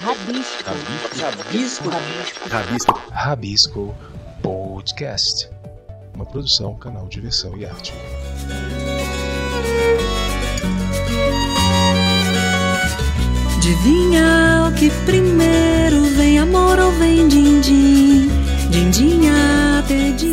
Rabisco. Rabisco. Rabisco. Rabisco. Rabisco Podcast. Uma produção, canal Diversão e Arte. Adivinha o que primeiro vem amor ou vem din-din? Dindinha.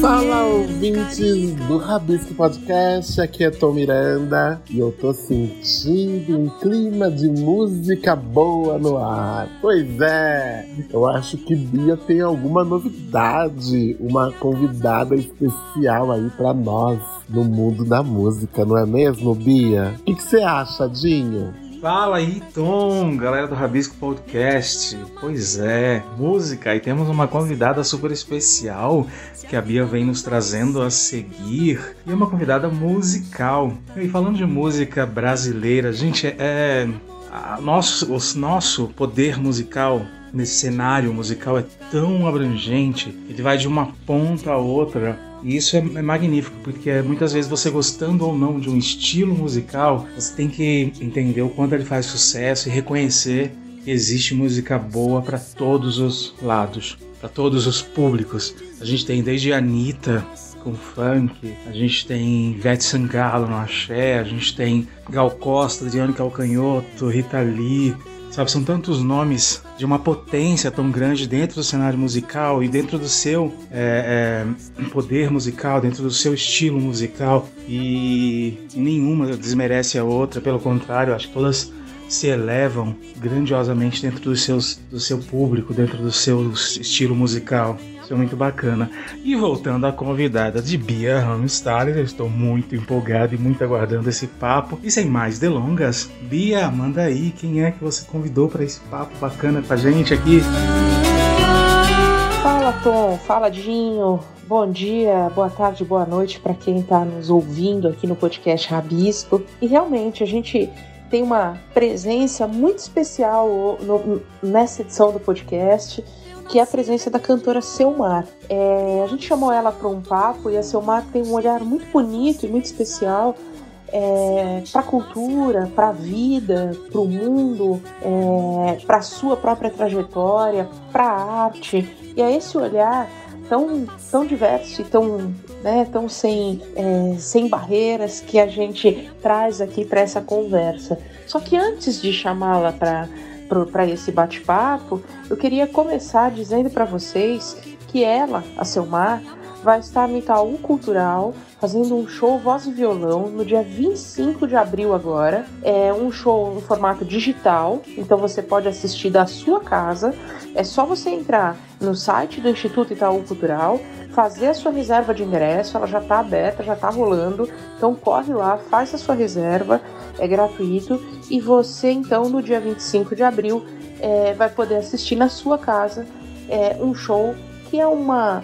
Fala ouvintes do Rabisco Podcast, aqui é Tom Miranda e eu tô sentindo um clima de música boa no ar. Pois é, eu acho que Bia tem alguma novidade, uma convidada especial aí pra nós no mundo da música, não é mesmo, Bia? O que você acha, Dinho? Fala aí, Tom, galera do Rabisco Podcast. Pois é, música. E temos uma convidada super especial que a Bia vem nos trazendo a seguir. E é uma convidada musical. E falando de música brasileira, gente, é. A nosso, o nosso poder musical nesse cenário musical é tão abrangente, ele vai de uma ponta a outra e isso é, é, magnífico, porque muitas vezes você gostando ou não de um estilo musical, você tem que entender o quanto ele faz sucesso e reconhecer que existe música boa para todos os lados, para todos os públicos. A gente tem desde Anitta com funk, a gente tem Ivete Sangalo no axé, a gente tem Gal Costa, Adriano Calcanhoto, Rita Lee, Sabe, são tantos nomes de uma potência tão grande dentro do cenário musical e dentro do seu é, é, poder musical, dentro do seu estilo musical, e nenhuma desmerece a outra, pelo contrário, acho que todas se elevam grandiosamente dentro dos seus, do seu público, dentro do seu estilo musical. Isso é muito bacana. E voltando à convidada de Bia Ramstaller, eu estou muito empolgado e muito aguardando esse papo. E sem mais delongas, Bia, manda aí quem é que você convidou para esse papo bacana com a gente aqui. Fala Tom, fala Dinho. Bom dia, boa tarde, boa noite para quem está nos ouvindo aqui no podcast Rabisco. E realmente a gente tem uma presença muito especial no, nessa edição do podcast que é a presença da cantora Selmar. É, a gente chamou ela para um papo e a Selmar tem um olhar muito bonito e muito especial é, para a cultura, para a vida, para o mundo, é, para a sua própria trajetória, para a arte. E é esse olhar tão, tão diverso e tão, né, tão sem, é, sem barreiras que a gente traz aqui para essa conversa. Só que antes de chamá-la para para esse bate-papo, eu queria começar dizendo para vocês que ela, a Selmar, vai estar no Itaú Cultural fazendo um show voz e violão no dia 25 de abril agora. É um show no formato digital, então você pode assistir da sua casa. É só você entrar no site do Instituto Itaú Cultural, fazer a sua reserva de ingresso, ela já está aberta, já está rolando. Então corre lá, faz a sua reserva, é gratuito e você então no dia 25 de abril é, vai poder assistir na sua casa é, um show que é uma,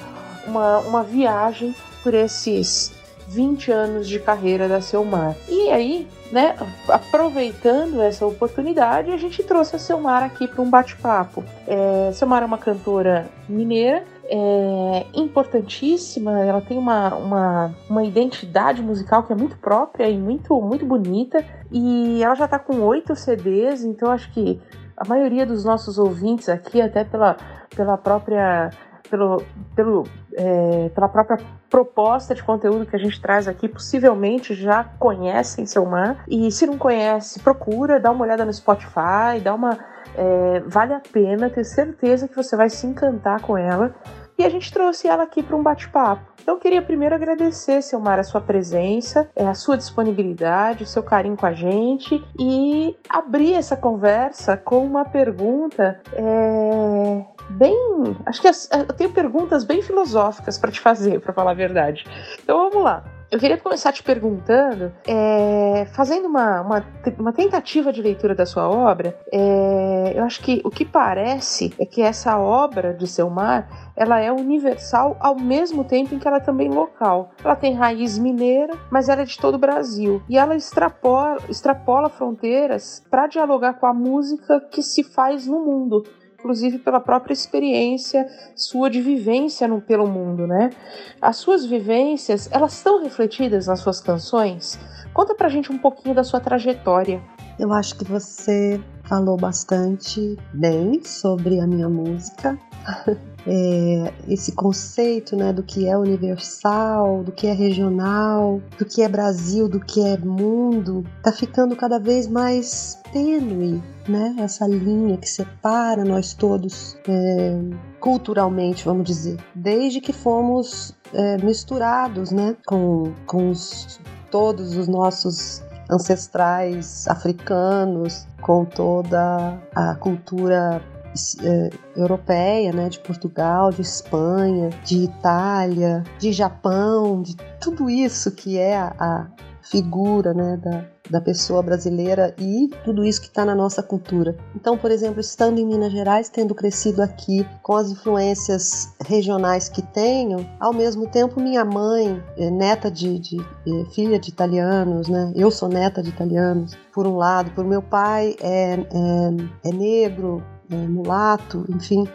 uma, uma viagem por esses 20 anos de carreira da Selmar. E aí, né, aproveitando essa oportunidade, a gente trouxe a Selmar aqui para um bate-papo. É, Selmar é uma cantora mineira é importantíssima, ela tem uma, uma, uma identidade musical que é muito própria e muito, muito bonita. E ela já está com oito CDs, então acho que a maioria dos nossos ouvintes aqui, até pela, pela própria. Pelo, pelo, é, pela própria proposta de conteúdo que a gente traz aqui, possivelmente já conhecem seu mar. E se não conhece, procura, dá uma olhada no Spotify, dá uma. É, vale a pena, ter certeza que você vai se encantar com ela e a gente trouxe ela aqui para um bate-papo. Então eu queria primeiro agradecer, Selmar, a sua presença, é, a sua disponibilidade, o seu carinho com a gente e abrir essa conversa com uma pergunta é, bem. Acho que eu tenho perguntas bem filosóficas para te fazer, para falar a verdade. Então vamos lá. Eu queria começar te perguntando, é, fazendo uma, uma, uma, tentativa de leitura da sua obra, é, eu acho que o que parece é que essa obra de Selmar ela é universal ao mesmo tempo em que ela é também local. Ela tem raiz mineira, mas ela é de todo o Brasil. E ela extrapola, extrapola fronteiras para dialogar com a música que se faz no mundo inclusive pela própria experiência sua de vivência no, pelo mundo, né? As suas vivências, elas estão refletidas nas suas canções? Conta pra gente um pouquinho da sua trajetória. Eu acho que você falou bastante bem sobre a minha música. É, esse conceito né, do que é universal, do que é regional, do que é Brasil, do que é mundo, está ficando cada vez mais tênue, né? Essa linha que separa nós todos é, culturalmente, vamos dizer, desde que fomos é, misturados, né, com, com os, todos os nossos ancestrais africanos, com toda a cultura é, europeia, né, de Portugal, de Espanha, de Itália, de Japão, de tudo isso que é a, figura né, da, da pessoa brasileira e tudo isso que está na nossa cultura. Então, por exemplo, estando em Minas Gerais, tendo crescido aqui com as influências regionais que tenho, ao mesmo tempo minha mãe, é neta de, de, de filha de italianos, né? Eu sou neta de italianos, por um lado, por meu pai é, é, é negro, é mulato, enfim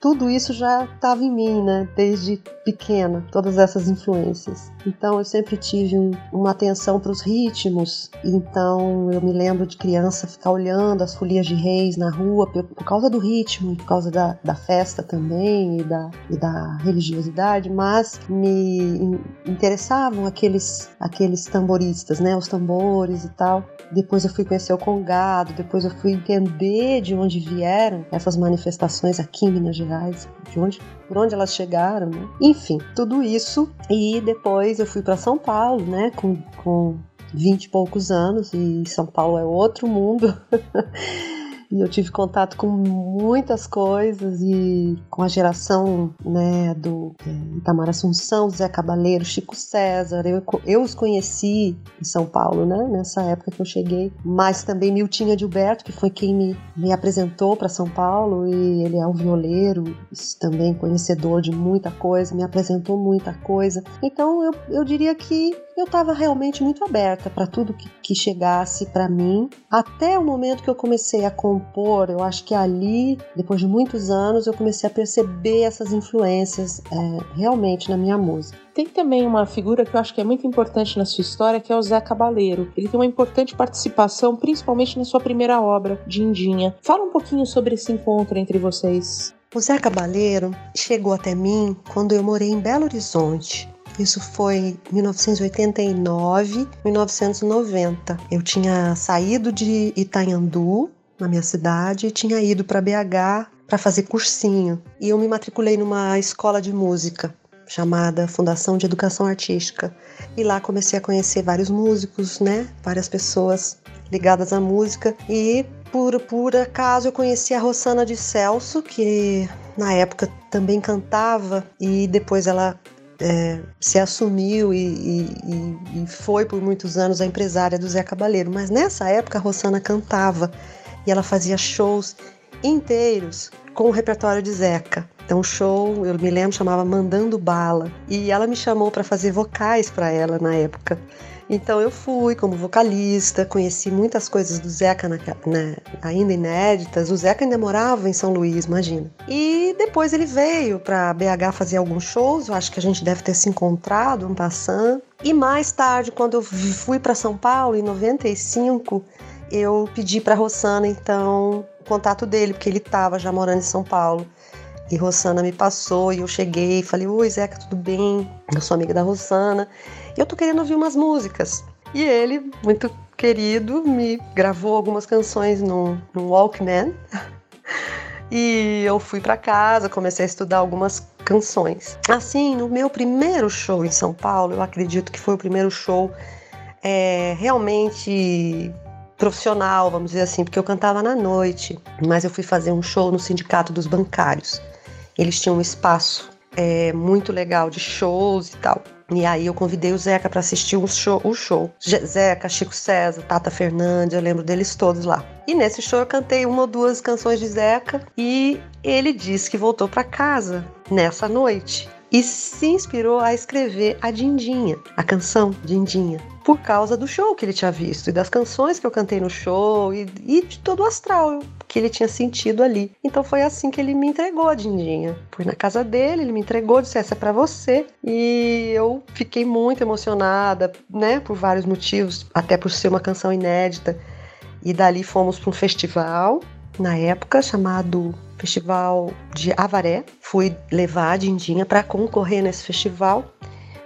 tudo isso já estava em mim, né? Desde pequena, todas essas influências. Então eu sempre tive um, uma atenção para os ritmos. Então eu me lembro de criança ficar olhando as folias de reis na rua por, por causa do ritmo, por causa da, da festa também e da, e da religiosidade, mas me interessavam aqueles, aqueles tamboristas, né? Os tambores e tal. Depois eu fui conhecer o Congado, depois eu fui entender de onde vieram essas manifestações aqui em Minas Gerais, de onde, por onde elas chegaram, né? Enfim, tudo isso. E depois eu fui para São Paulo, né? Com, com 20 e poucos anos, e São Paulo é outro mundo. e eu tive contato com muitas coisas e com a geração né, do é, Itamar Assunção, Zé Cabaleiro, Chico César. Eu, eu os conheci em São Paulo, né, nessa época que eu cheguei, mas também Miltinha Gilberto, que foi quem me, me apresentou para São Paulo, e ele é um violeiro, também conhecedor de muita coisa, me apresentou muita coisa. Então eu, eu diria que eu estava realmente muito aberta para tudo que, que chegasse para mim, até o momento que eu comecei a compor. Eu acho que ali, depois de muitos anos, eu comecei a perceber essas influências é, realmente na minha música. Tem também uma figura que eu acho que é muito importante na sua história, que é o Zé Cabaleiro. Ele tem uma importante participação, principalmente na sua primeira obra, Dindinha. Fala um pouquinho sobre esse encontro entre vocês. O Zé Cabaleiro chegou até mim quando eu morei em Belo Horizonte. Isso foi 1989, 1990. Eu tinha saído de Itanhandu, na minha cidade, e tinha ido para BH para fazer cursinho. E eu me matriculei numa escola de música chamada Fundação de Educação Artística. E lá comecei a conhecer vários músicos, né? Várias pessoas ligadas à música e por, por acaso eu conheci a Rossana de Celso, que na época também cantava e depois ela é, se assumiu e, e, e, foi por muitos anos a empresária do Zé Cabaleiro. Mas nessa época a Rossana cantava e ela fazia shows inteiros com o repertório de Zeca. Então o show, eu me lembro, chamava Mandando Bala. E ela me chamou para fazer vocais para ela na época. Então eu fui como vocalista, conheci muitas coisas do Zeca na, ainda inéditas. O Zeca ainda morava em São Luís, imagina. E depois ele veio para BH fazer alguns shows. Eu acho que a gente deve ter se encontrado, um passando. E mais tarde, quando eu fui para São Paulo em 95, eu pedi para Rossana então o contato dele, porque ele estava já morando em São Paulo. E Rossana me passou e eu cheguei e falei: Oi, Zeca, tudo bem? Eu sou amiga da Rossana eu tô querendo ouvir umas músicas. E ele, muito querido, me gravou algumas canções no, no Walkman. e eu fui para casa, comecei a estudar algumas canções. Assim, no meu primeiro show em São Paulo, eu acredito que foi o primeiro show é, realmente profissional, vamos dizer assim, porque eu cantava na noite, mas eu fui fazer um show no Sindicato dos Bancários. Eles tinham um espaço é, muito legal de shows e tal. E aí eu convidei o Zeca para assistir o show, o show. Zeca, Chico César, Tata Fernandes, eu lembro deles todos lá. E nesse show eu cantei uma ou duas canções de Zeca e ele disse que voltou para casa nessa noite e se inspirou a escrever a Dindinha, a canção Dindinha, por causa do show que ele tinha visto e das canções que eu cantei no show e, e de todo o astral que ele tinha sentido ali. Então foi assim que ele me entregou a Dindinha. Fui na casa dele, ele me entregou, disse: Essa é pra você. E eu fiquei muito emocionada, né, por vários motivos, até por ser uma canção inédita. E dali fomos para um festival, na época, chamado Festival de Avaré. Fui levar a Dindinha para concorrer nesse festival.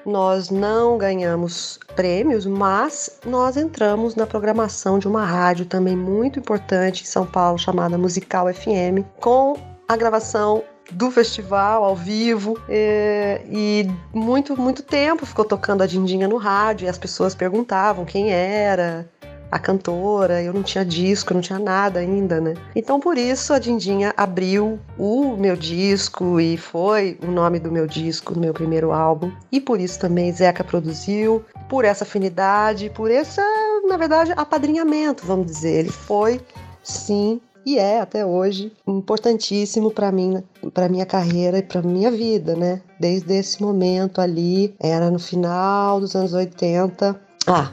Nós não ganhamos prêmios, mas nós entramos na programação de uma rádio também muito importante em São Paulo, chamada Musical FM, com a gravação do festival ao vivo é, e muito muito tempo ficou tocando a Dindinha no rádio e as pessoas perguntavam quem era a cantora, eu não tinha disco, não tinha nada ainda, né? Então por isso a Dindinha abriu o meu disco e foi o nome do meu disco, do meu primeiro álbum. E por isso também Zeca produziu, por essa afinidade, por esse, na verdade, apadrinhamento, vamos dizer. Ele foi, sim, e é até hoje importantíssimo para mim, para minha carreira e para minha vida, né? Desde esse momento ali, era no final dos anos 80, ah,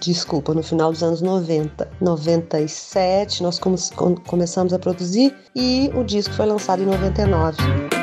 desculpa, no final dos anos 90. 97 nós come começamos a produzir e o disco foi lançado em 99.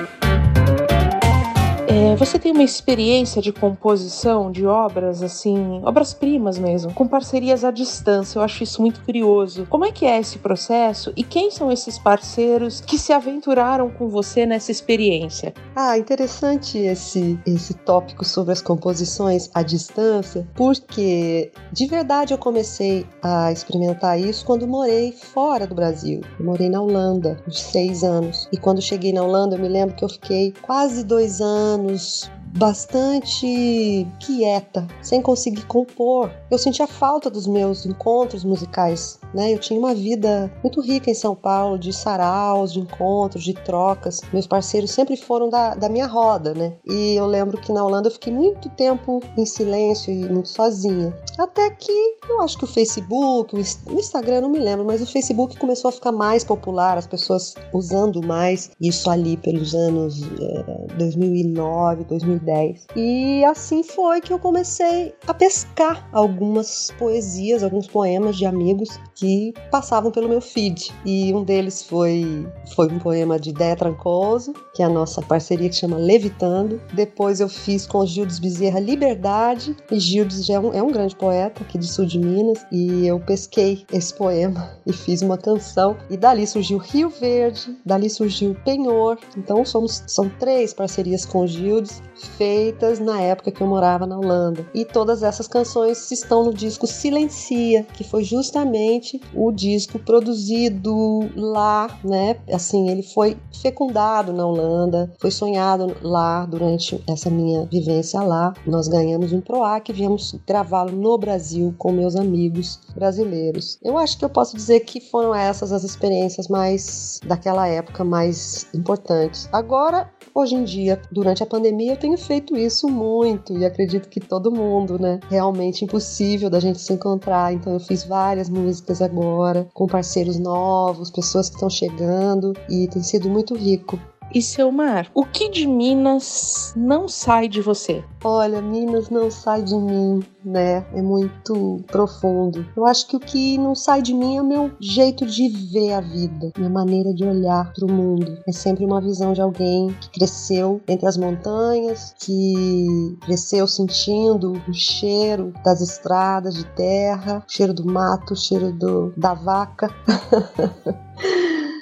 É, você tem uma experiência de composição de obras, assim, obras-primas mesmo, com parcerias à distância. Eu acho isso muito curioso. Como é que é esse processo e quem são esses parceiros que se aventuraram com você nessa experiência? Ah, interessante esse, esse tópico sobre as composições à distância, porque de verdade eu comecei a experimentar isso quando morei fora do Brasil. Eu morei na Holanda, uns seis anos. E quando cheguei na Holanda, eu me lembro que eu fiquei quase dois anos anos bastante quieta, sem conseguir compor. Eu sentia falta dos meus encontros musicais, né? Eu tinha uma vida muito rica em São Paulo, de saraus, de encontros, de trocas. Meus parceiros sempre foram da, da minha roda, né? E eu lembro que na Holanda eu fiquei muito tempo em silêncio e muito sozinha. Até que eu acho que o Facebook, o Instagram, não me lembro, mas o Facebook começou a ficar mais popular, as pessoas usando mais isso ali pelos anos é, 2009, 2010. 2010. E assim foi que eu comecei a pescar algumas poesias, alguns poemas de amigos que passavam pelo meu feed. E um deles foi, foi um poema de Déia Trancoso, que é a nossa parceria que chama Levitando. Depois eu fiz com Gildes Bezerra Liberdade, e Gildes é um, é um grande poeta aqui do sul de Minas, e eu pesquei esse poema e fiz uma canção. E dali surgiu Rio Verde, dali surgiu Penhor. Então somos, são três parcerias com Gildes feitas na época que eu morava na Holanda. E todas essas canções estão no disco Silencia, que foi justamente o disco produzido lá, né? Assim, ele foi fecundado na Holanda, foi sonhado lá durante essa minha vivência lá. Nós ganhamos um PROAC e viemos gravá-lo no Brasil com meus amigos brasileiros. Eu acho que eu posso dizer que foram essas as experiências mais daquela época mais importantes. Agora, hoje em dia, durante a pandemia, eu tenho feito isso muito e acredito que todo mundo, né? Realmente impossível da gente se encontrar. Então eu fiz várias músicas agora com parceiros novos, pessoas que estão chegando e tem sido muito rico. E seu Mar, o que de Minas não sai de você? Olha, Minas não sai de mim, né? É muito profundo. Eu acho que o que não sai de mim é o meu jeito de ver a vida, minha maneira de olhar para o mundo. É sempre uma visão de alguém que cresceu entre as montanhas, que cresceu sentindo o cheiro das estradas de terra, o cheiro do mato, o cheiro do, da vaca.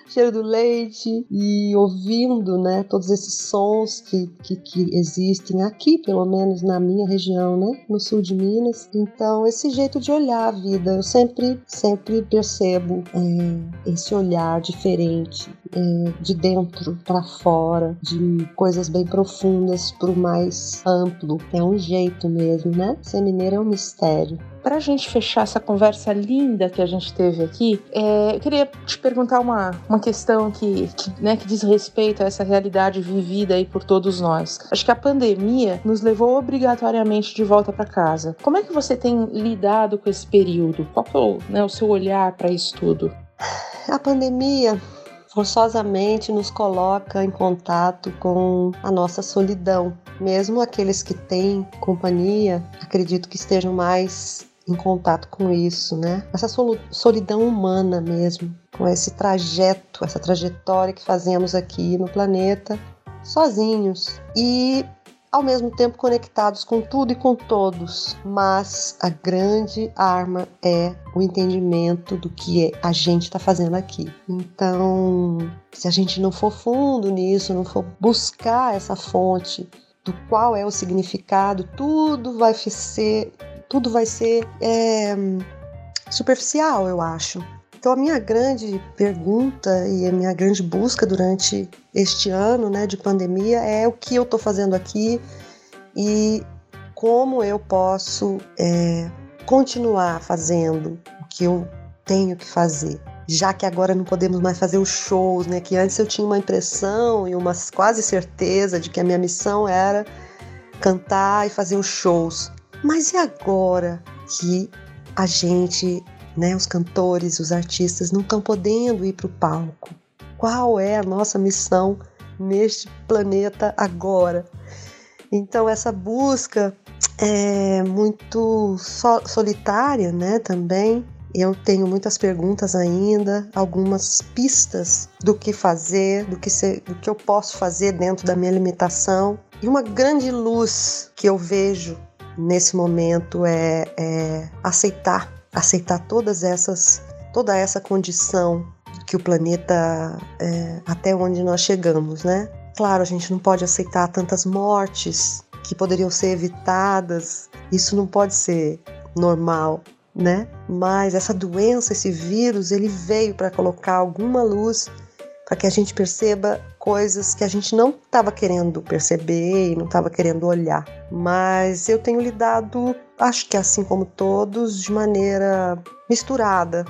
cheiro do leite e ouvindo, né, todos esses sons que, que, que, existem aqui, pelo menos na minha região, né, no sul de Minas. Então, esse jeito de olhar a vida, eu sempre, sempre percebo é, esse olhar diferente, é, de dentro para fora, de coisas bem profundas para o mais amplo. É um jeito mesmo, né? Ser mineiro é um mistério. Para a gente fechar essa conversa linda que a gente teve aqui, é, eu queria te perguntar uma, uma questão que, que, né, que diz respeito a essa realidade vivida aí por todos nós. Acho que a pandemia nos levou obrigatoriamente de volta para casa. Como é que você tem lidado com esse período? Qual é né, o seu olhar para isso tudo? A pandemia forçosamente nos coloca em contato com a nossa solidão. Mesmo aqueles que têm companhia, acredito que estejam mais em contato com isso, né? Essa solidão humana mesmo, com esse trajeto, essa trajetória que fazemos aqui no planeta, sozinhos. E ao mesmo tempo conectados com tudo e com todos. Mas a grande arma é o entendimento do que a gente está fazendo aqui. Então, se a gente não for fundo nisso, não for buscar essa fonte do qual é o significado, tudo vai ser, tudo vai ser é, superficial, eu acho. Então, a minha grande pergunta e a minha grande busca durante este ano né, de pandemia é o que eu estou fazendo aqui e como eu posso é, continuar fazendo o que eu tenho que fazer. Já que agora não podemos mais fazer os shows, né? Que antes eu tinha uma impressão e uma quase certeza de que a minha missão era cantar e fazer os shows. Mas e agora que a gente né? Os cantores, os artistas não estão podendo ir para o palco. Qual é a nossa missão neste planeta agora? Então essa busca é muito solitária, né? Também eu tenho muitas perguntas ainda, algumas pistas do que fazer, do que, ser, do que eu posso fazer dentro da minha limitação. E uma grande luz que eu vejo nesse momento é, é aceitar aceitar todas essas, toda essa condição que o planeta é, até onde nós chegamos, né? Claro, a gente não pode aceitar tantas mortes que poderiam ser evitadas. Isso não pode ser normal, né? Mas essa doença, esse vírus, ele veio para colocar alguma luz para que a gente perceba coisas que a gente não estava querendo perceber e não estava querendo olhar. Mas eu tenho lidado, acho que assim como todos, de maneira misturada.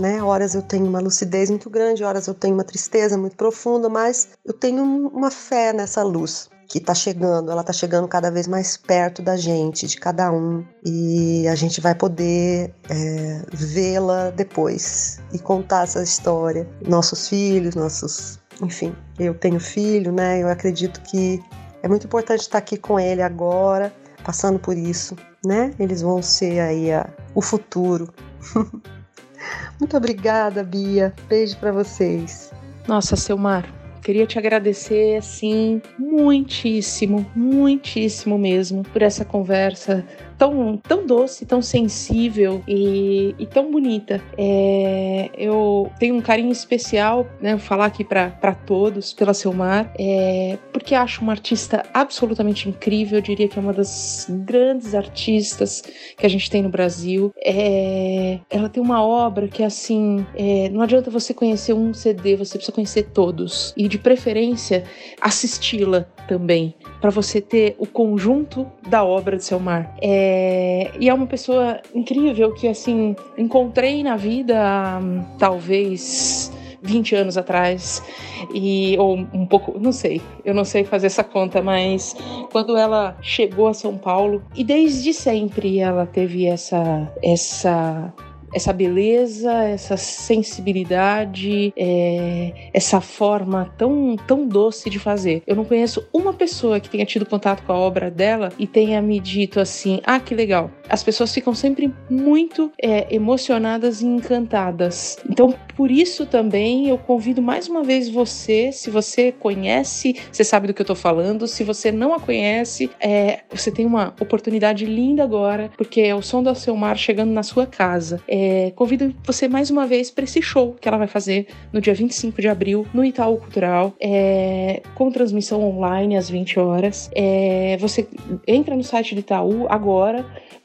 Né? Horas eu tenho uma lucidez muito grande, horas eu tenho uma tristeza muito profunda, mas eu tenho uma fé nessa luz que está chegando, ela está chegando cada vez mais perto da gente, de cada um, e a gente vai poder é, vê-la depois e contar essa história. Nossos filhos, nossos. Enfim, eu tenho filho, né? Eu acredito que é muito importante estar aqui com ele agora, passando por isso, né? Eles vão ser aí a, o futuro. muito obrigada, Bia. Beijo para vocês. Nossa, Selmar, Queria te agradecer, assim, muitíssimo, muitíssimo mesmo por essa conversa tão, tão doce, tão sensível e, e tão bonita. É, eu tenho um carinho especial, né, vou falar aqui para todos, pela Selmar, é, porque acho uma artista absolutamente incrível, eu diria que é uma das grandes artistas que a gente tem no Brasil. É, ela tem uma obra que, assim, é, não adianta você conhecer um CD, você precisa conhecer todos. E, de preferência, assisti-la também, para você ter o conjunto da obra de Selmar. É, e é uma pessoa incrível que, assim, encontrei na vida, talvez 20 anos atrás, e ou um pouco, não sei, eu não sei fazer essa conta, mas quando ela chegou a São Paulo, e desde sempre ela teve essa essa essa beleza, essa sensibilidade, é, essa forma tão, tão doce de fazer. Eu não conheço uma pessoa que tenha tido contato com a obra dela e tenha me dito assim: ah, que legal. As pessoas ficam sempre muito é, emocionadas e encantadas. Então, por isso também eu convido mais uma vez você, se você conhece, você sabe do que eu tô falando. Se você não a conhece, é, você tem uma oportunidade linda agora, porque é o som do seu mar chegando na sua casa. É, convido você mais uma vez para esse show que ela vai fazer no dia 25 de abril no Itaú Cultural, é, com transmissão online às 20 horas. É, você entra no site do Itaú agora,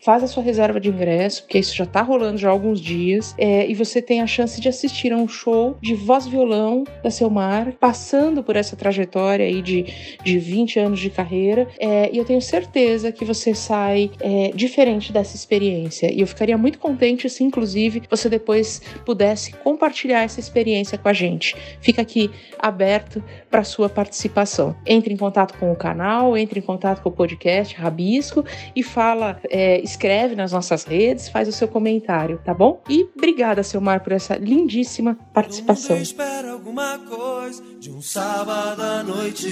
faz a sua reserva de ingresso, porque isso já está rolando já há alguns dias, é, e você tem a chance de assistir a um show de voz violão da Selmar, passando por essa trajetória aí de, de 20 anos de carreira, é, e eu tenho certeza que você sai é, diferente dessa experiência. E eu ficaria muito contente se, inclusive, você depois pudesse compartilhar essa experiência com a gente. Fica aqui aberto para sua participação. Entre em contato com o canal, entre em contato com o podcast Rabisco e fala, é, escreve nas nossas redes, faz o seu comentário, tá bom? E obrigada, Selmar, por essa lindíssima participação. espera alguma coisa de um sábado à noite.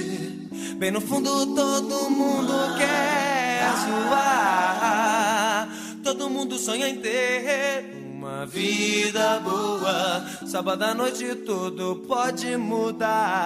Bem no fundo todo mundo quer zoar. Todo mundo sonha em ter uma vida boa. Sábado à noite tudo pode mudar.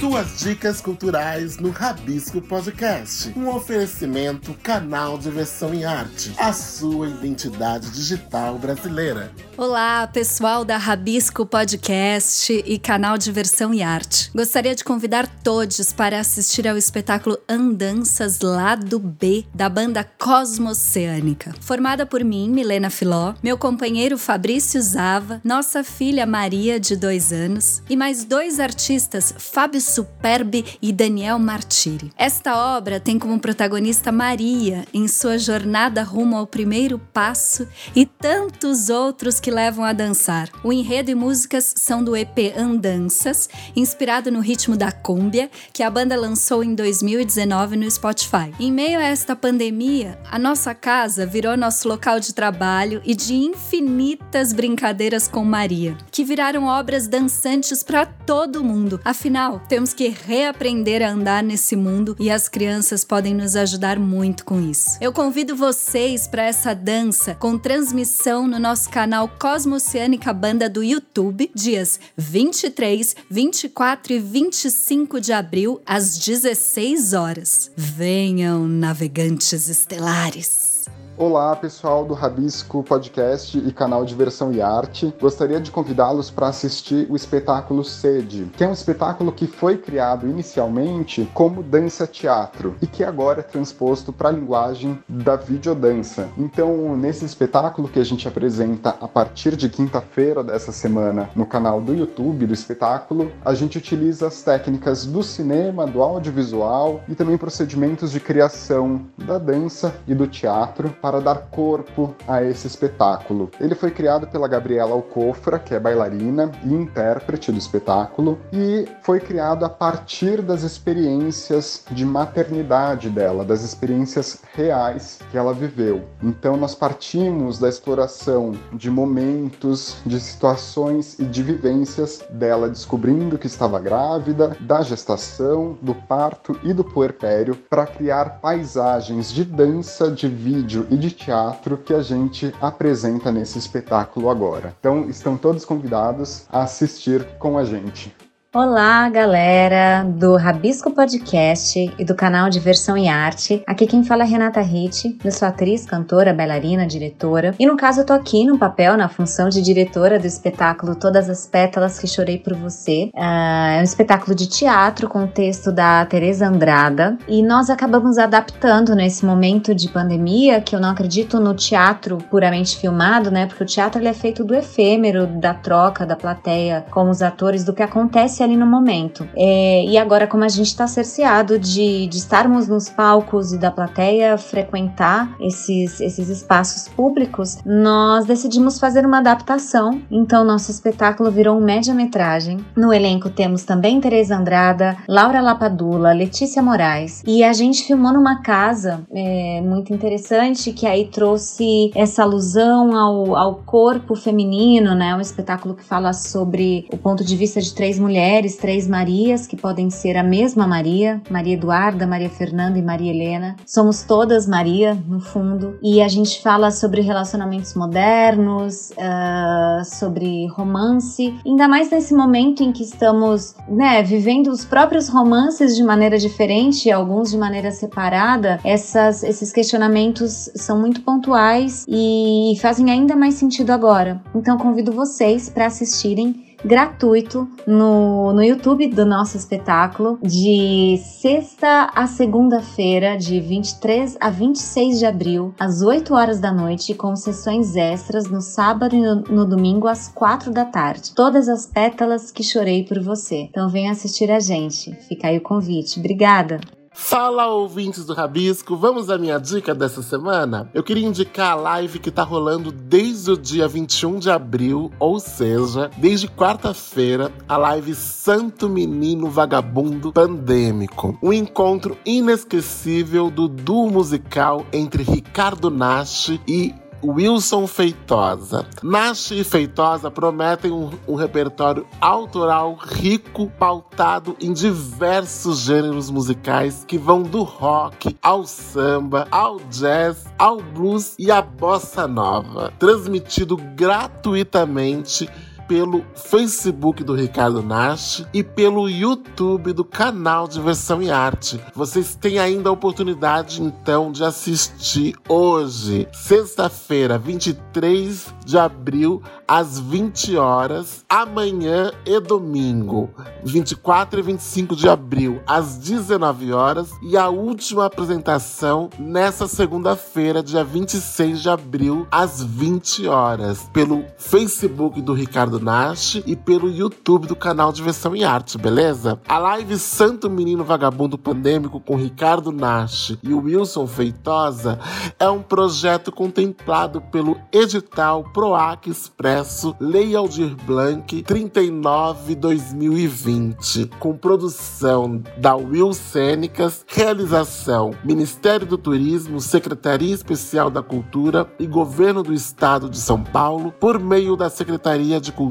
Suas dicas culturais no Rabisco Podcast. Um oferecimento canal de versão em arte, a sua identidade digital brasileira. Olá, pessoal da Rabisco Podcast e canal de versão e arte. Gostaria de convidar todos para assistir ao espetáculo Andanças Lado B da banda Cosmoceânica, formada por mim, Milena Filó, meu companheiro Fabrício Zava, nossa filha Maria, de dois anos, e mais dois artistas, Fábio Superbe e Daniel Martiri. Esta obra tem como protagonista Maria em sua jornada rumo ao primeiro passo e tantos outros que levam a dançar. O enredo e músicas são do EP Andanças, inspirado no ritmo da cúmbia, que a banda lançou em 2019 no Spotify. Em meio a esta pandemia, a nossa casa virou nosso local de trabalho e de infinitas brincadeiras com Maria, que viraram obras dançantes para todo mundo. Afinal, temos que reaprender a andar nesse mundo e as crianças podem nos ajudar muito com isso. Eu convido vocês para essa dança com transmissão no nosso canal Cosmoceânica Banda do YouTube, dias 23, 24 e 25 de abril, às 16 horas. Venham, navegantes estelares! Olá, pessoal do Rabisco Podcast e canal Diversão e Arte. Gostaria de convidá-los para assistir o espetáculo Sede, que é um espetáculo que foi criado inicialmente como dança-teatro e que agora é transposto para a linguagem da videodança. Então, nesse espetáculo que a gente apresenta a partir de quinta-feira dessa semana no canal do YouTube do espetáculo, a gente utiliza as técnicas do cinema, do audiovisual e também procedimentos de criação da dança e do teatro para dar corpo a esse espetáculo. Ele foi criado pela Gabriela Alcofra, que é bailarina e intérprete do espetáculo, e foi criado a partir das experiências de maternidade dela, das experiências reais que ela viveu. Então nós partimos da exploração de momentos, de situações e de vivências dela descobrindo que estava grávida, da gestação, do parto e do puerpério para criar paisagens de dança, de vídeo e de teatro que a gente apresenta nesse espetáculo agora. Então, estão todos convidados a assistir com a gente. Olá, galera do Rabisco Podcast e do canal Diversão e Arte. Aqui quem fala é Renata Ritt. Eu sou atriz, cantora, bailarina, diretora. E no caso eu tô aqui no papel, na função de diretora do espetáculo Todas as Pétalas que Chorei por Você. Uh, é um espetáculo de teatro com o texto da Teresa Andrada. E nós acabamos adaptando nesse momento de pandemia, que eu não acredito no teatro puramente filmado, né? Porque o teatro ele é feito do efêmero, da troca, da plateia com os atores, do que acontece ali no momento. É, e agora, como a gente está cerceado de, de estarmos nos palcos e da plateia frequentar esses, esses espaços públicos, nós decidimos fazer uma adaptação. Então, nosso espetáculo virou um média-metragem. No elenco temos também Teresa Andrada, Laura Lapadula, Letícia Moraes. E a gente filmou numa casa é, muito interessante que aí trouxe essa alusão ao, ao corpo feminino, né? Um espetáculo que fala sobre o ponto de vista de três mulheres mulheres, três Marias, que podem ser a mesma Maria, Maria Eduarda, Maria Fernanda e Maria Helena. Somos todas Maria, no fundo. E a gente fala sobre relacionamentos modernos, uh, sobre romance, ainda mais nesse momento em que estamos, né, vivendo os próprios romances de maneira diferente, alguns de maneira separada. Essas, esses questionamentos são muito pontuais e fazem ainda mais sentido agora. Então convido vocês para assistirem gratuito no, no YouTube do nosso espetáculo de sexta a segunda-feira, de 23 a 26 de abril, às 8 horas da noite, com sessões extras no sábado e no, no domingo às 4 da tarde. Todas as pétalas que chorei por você. Então venha assistir a gente. Fica aí o convite. Obrigada! Fala, ouvintes do Rabisco! Vamos à minha dica dessa semana? Eu queria indicar a live que tá rolando desde o dia 21 de abril, ou seja, desde quarta-feira, a live Santo Menino Vagabundo Pandêmico. Um encontro inesquecível do duo musical entre Ricardo Nash e Wilson Feitosa. Nash e Feitosa prometem um, um, repertório autoral rico, pautado em diversos gêneros musicais que vão do rock ao samba, ao jazz, ao blues e à bossa nova. Transmitido gratuitamente pelo Facebook do Ricardo Nash e pelo YouTube do canal Diversão e Arte. Vocês têm ainda a oportunidade então de assistir hoje, sexta-feira, 23 de abril, às 20 horas, amanhã e domingo, 24 e 25 de abril, às 19 horas, e a última apresentação nessa segunda-feira, dia 26 de abril, às 20 horas, pelo Facebook do Ricardo Nash e pelo YouTube do canal Diversão e Arte, beleza? A live Santo Menino Vagabundo Pandêmico com Ricardo Nash e Wilson Feitosa é um projeto contemplado pelo edital PROAC Expresso Lei Aldir Blanc 39-2020, com produção da Will Cênicas, realização Ministério do Turismo, Secretaria Especial da Cultura e Governo do Estado de São Paulo, por meio da Secretaria de Cultura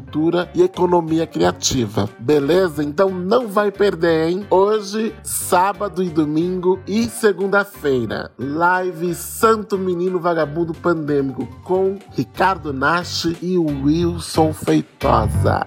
e Economia Criativa. Beleza? Então não vai perder, hein? Hoje, sábado e domingo e segunda-feira, live Santo Menino Vagabundo Pandêmico com Ricardo Nash e Wilson Feitosa.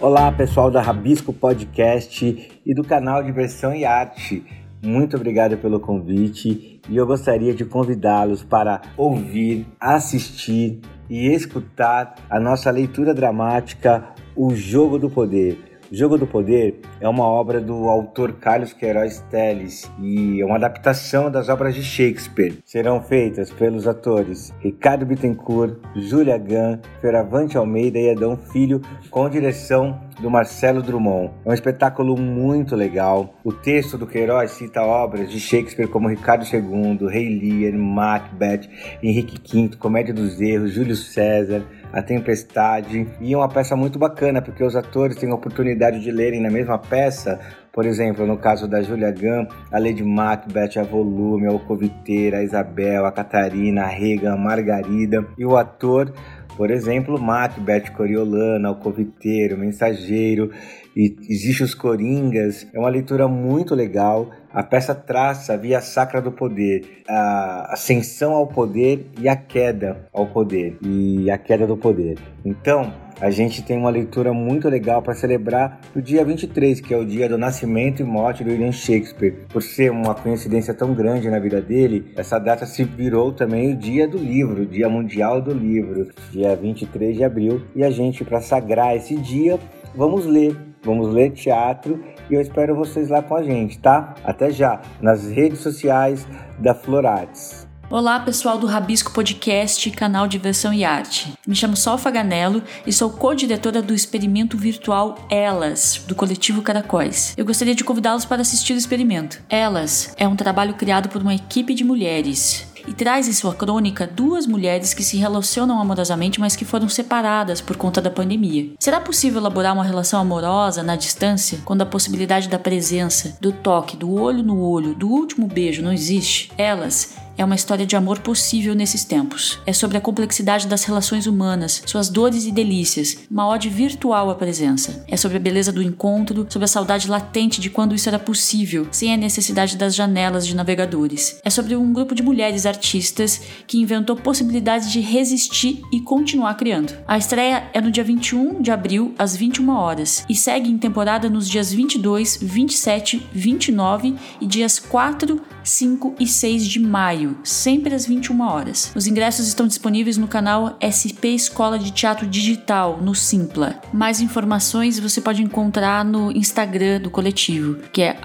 Olá, pessoal da Rabisco Podcast e do canal Diversão e Arte. Muito obrigado pelo convite e eu gostaria de convidá-los para ouvir, assistir e escutar a nossa leitura dramática O Jogo do Poder. Jogo do Poder é uma obra do autor Carlos Queiroz Teles e é uma adaptação das obras de Shakespeare. Serão feitas pelos atores Ricardo Bittencourt, Júlia Gann, Feravante Almeida e Adão Filho, com direção do Marcelo Drummond. É um espetáculo muito legal. O texto do Queiroz cita obras de Shakespeare como Ricardo II, Rei Lear, Macbeth, Henrique V, Comédia dos Erros, Júlio César, a Tempestade. E é uma peça muito bacana, porque os atores têm a oportunidade de lerem na mesma peça. Por exemplo, no caso da Julia Gunn, a Lady Macbeth, a Volume, a Alcoviteira, a Isabel, a Catarina, a Regan, a Margarida. E o ator, por exemplo, Macbeth Coriolano, Alcoviteiro, Mensageiro e existe os Coringas. É uma leitura muito legal. A peça traça a via sacra do poder, a ascensão ao poder e a queda ao poder e a queda do poder. Então, a gente tem uma leitura muito legal para celebrar o dia 23, que é o dia do nascimento e morte do William Shakespeare. Por ser uma coincidência tão grande na vida dele, essa data se virou também o dia do livro, o dia mundial do livro, dia 23 de abril. E a gente, para sagrar esse dia, vamos ler. Vamos ler teatro e eu espero vocês lá com a gente, tá? Até já, nas redes sociais da Florarts. Olá, pessoal do Rabisco Podcast, canal Diversão e Arte. Me chamo Sol Faganello e sou co-diretora do experimento virtual Elas, do coletivo Caracóis. Eu gostaria de convidá-los para assistir o experimento. Elas é um trabalho criado por uma equipe de mulheres e traz em sua crônica duas mulheres que se relacionam amorosamente, mas que foram separadas por conta da pandemia. Será possível elaborar uma relação amorosa na distância quando a possibilidade da presença, do toque, do olho no olho, do último beijo não existe? Elas é uma história de amor possível nesses tempos. É sobre a complexidade das relações humanas, suas dores e delícias, uma ode virtual à presença. É sobre a beleza do encontro, sobre a saudade latente de quando isso era possível, sem a necessidade das janelas de navegadores. É sobre um grupo de mulheres artistas que inventou possibilidades de resistir e continuar criando. A estreia é no dia 21 de abril, às 21 horas, e segue em temporada nos dias 22, 27, 29 e dias 4, 5 e 6 de maio, sempre às 21 horas. Os ingressos estão disponíveis no canal SP Escola de Teatro Digital, no Simpla. Mais informações você pode encontrar no Instagram do coletivo, que é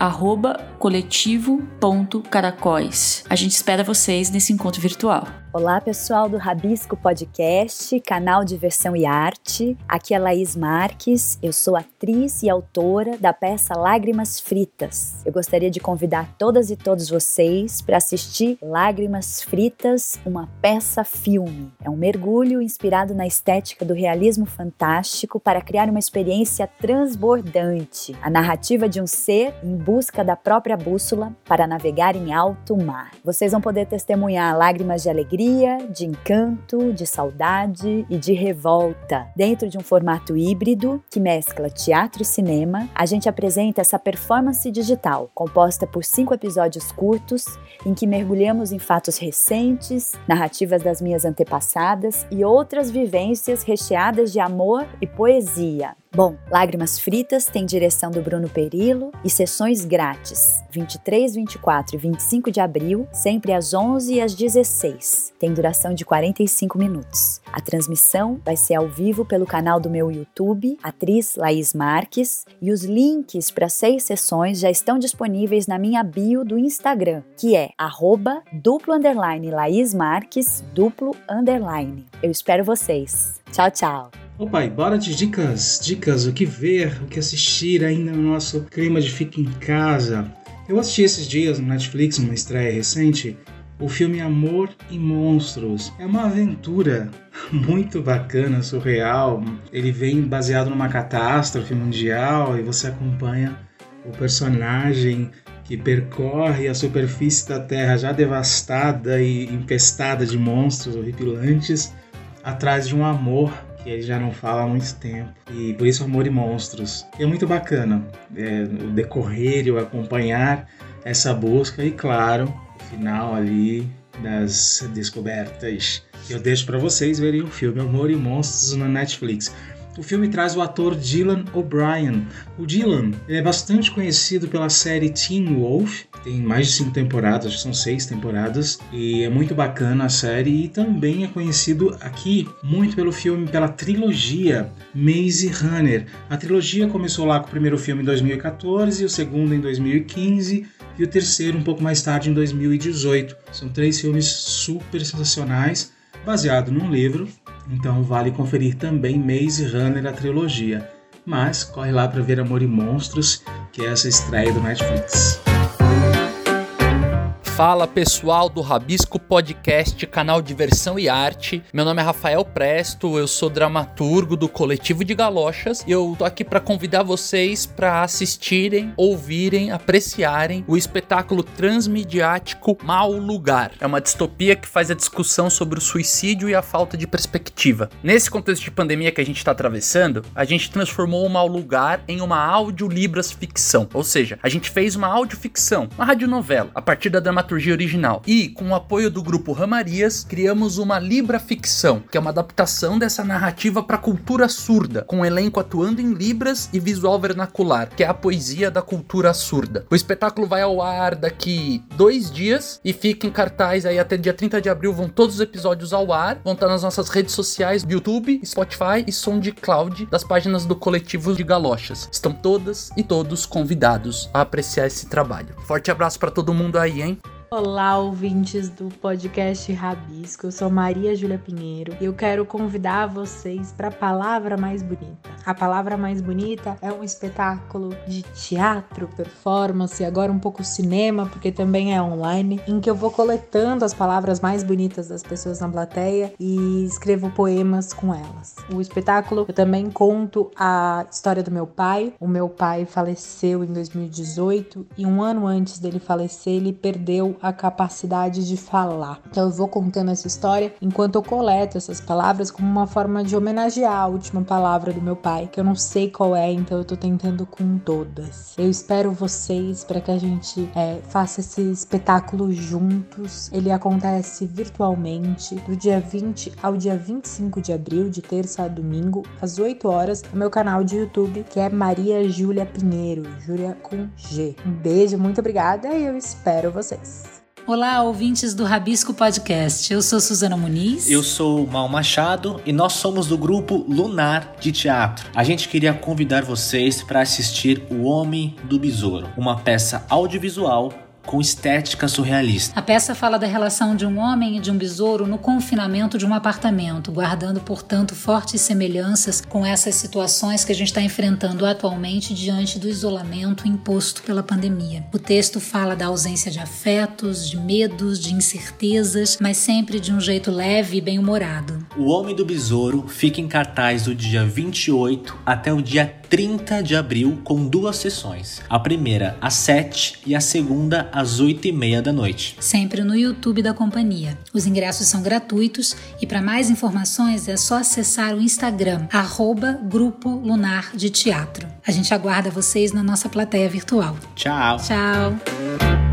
coletivo.caracóis. A gente espera vocês nesse encontro virtual. Olá, pessoal do Rabisco Podcast, canal Diversão e Arte. Aqui é Laís Marques, eu sou atriz e autora da peça Lágrimas Fritas. Eu gostaria de convidar todas e todos vocês para assistir Lágrimas Fritas, uma peça filme. É um mergulho inspirado na estética do realismo fantástico para criar uma experiência transbordante. A narrativa de um ser em busca da própria bússola para navegar em alto mar. Vocês vão poder testemunhar lágrimas de alegria alegria, de encanto, de saudade e de revolta. Dentro de um formato híbrido que mescla teatro e cinema, a gente apresenta essa performance digital, composta por cinco episódios curtos, em que mergulhamos em fatos recentes, narrativas das minhas antepassadas e outras vivências recheadas de amor e poesia. Bom, Lágrimas Fritas tem direção do Bruno Perillo e sessões grátis, 23, 24 e 25 de abril, sempre às 11 e às 16. Tem duração de 45 minutos. A transmissão vai ser ao vivo pelo canal do meu YouTube, atriz Laís Marques, e os links para seis sessões já estão disponíveis na minha bio do Instagram, que é arroba duplo underline Laís Marques, duplo underline. Eu espero vocês. Tchau, tchau! Ô pai, bora de dicas, dicas, o que ver, o que assistir ainda no nosso clima de fica em casa. Eu assisti esses dias no Netflix, uma estreia recente, o filme Amor e Monstros. É uma aventura muito bacana, surreal. Ele vem baseado numa catástrofe mundial e você acompanha o personagem que percorre a superfície da Terra já devastada e infestada de monstros horripilantes atrás de um amor que ele já não fala há muito tempo. E por isso Amor e Monstros. é muito bacana é, o decorrer e o acompanhar essa busca e, claro, o final ali das descobertas. Eu deixo para vocês verem o filme Amor e Monstros na Netflix. O filme traz o ator Dylan O'Brien. O Dylan é bastante conhecido pela série Teen Wolf, tem mais de cinco temporadas, são seis temporadas, e é muito bacana a série. E também é conhecido aqui muito pelo filme, pela trilogia Maze Runner. A trilogia começou lá com o primeiro filme em 2014, o segundo em 2015 e o terceiro um pouco mais tarde em 2018. São três filmes super sensacionais, baseado num livro então vale conferir também Maze Runner, a trilogia. Mas corre lá para ver Amor e Monstros, que é essa estreia do Netflix. Fala pessoal do Rabisco Podcast, canal Diversão e Arte. Meu nome é Rafael Presto, eu sou dramaturgo do Coletivo de Galochas e eu tô aqui para convidar vocês para assistirem, ouvirem, apreciarem o espetáculo transmediático Mal Lugar. É uma distopia que faz a discussão sobre o suicídio e a falta de perspectiva. Nesse contexto de pandemia que a gente está atravessando, a gente transformou o Mal Lugar em uma audiolibras ficção, ou seja, a gente fez uma audioficção, uma radionovela, a partir da dramaturgia dramaturgia original. E, com o apoio do grupo Ramarias, criamos uma Libra Ficção, que é uma adaptação dessa narrativa para cultura surda, com o elenco atuando em Libras e visual vernacular, que é a poesia da cultura surda. O espetáculo vai ao ar daqui dois dias e fica em cartaz aí até dia 30 de abril. Vão todos os episódios ao ar, vão estar nas nossas redes sociais, YouTube, Spotify e SoundCloud das páginas do coletivo de Galochas. Estão todas e todos convidados a apreciar esse trabalho. Forte abraço para todo mundo aí, hein? Olá, ouvintes do podcast Rabisco. Eu sou Maria Júlia Pinheiro e eu quero convidar vocês para a palavra mais bonita. A palavra mais bonita é um espetáculo de teatro, performance, agora um pouco cinema, porque também é online, em que eu vou coletando as palavras mais bonitas das pessoas na plateia e escrevo poemas com elas. O espetáculo eu também conto a história do meu pai. O meu pai faleceu em 2018 e um ano antes dele falecer, ele perdeu a capacidade de falar. Então eu vou contando essa história enquanto eu coleto essas palavras como uma forma de homenagear a última palavra do meu pai, que eu não sei qual é, então eu tô tentando com todas. Eu espero vocês para que a gente é, faça esse espetáculo juntos. Ele acontece virtualmente do dia 20 ao dia 25 de abril, de terça a domingo, às 8 horas, no meu canal de YouTube, que é Maria Júlia Pinheiro, Júlia com G. Um beijo, muito obrigada e eu espero vocês. Olá, ouvintes do Rabisco Podcast. Eu sou Suzana Muniz. Eu sou Mal Machado e nós somos do grupo Lunar de Teatro. A gente queria convidar vocês para assistir O Homem do Besouro, uma peça audiovisual com estética surrealista. A peça fala da relação de um homem e de um besouro no confinamento de um apartamento, guardando, portanto, fortes semelhanças com essas situações que a gente está enfrentando atualmente diante do isolamento imposto pela pandemia. O texto fala da ausência de afetos, de medos, de incertezas, mas sempre de um jeito leve e bem-humorado. O Homem do Besouro fica em cartaz do dia 28 até o dia 30 de abril com duas sessões. A primeira às 7 e a segunda às 8 e meia da noite. Sempre no YouTube da companhia. Os ingressos são gratuitos e para mais informações é só acessar o Instagram, arroba Grupo Lunar de Teatro. A gente aguarda vocês na nossa plateia virtual. Tchau. Tchau.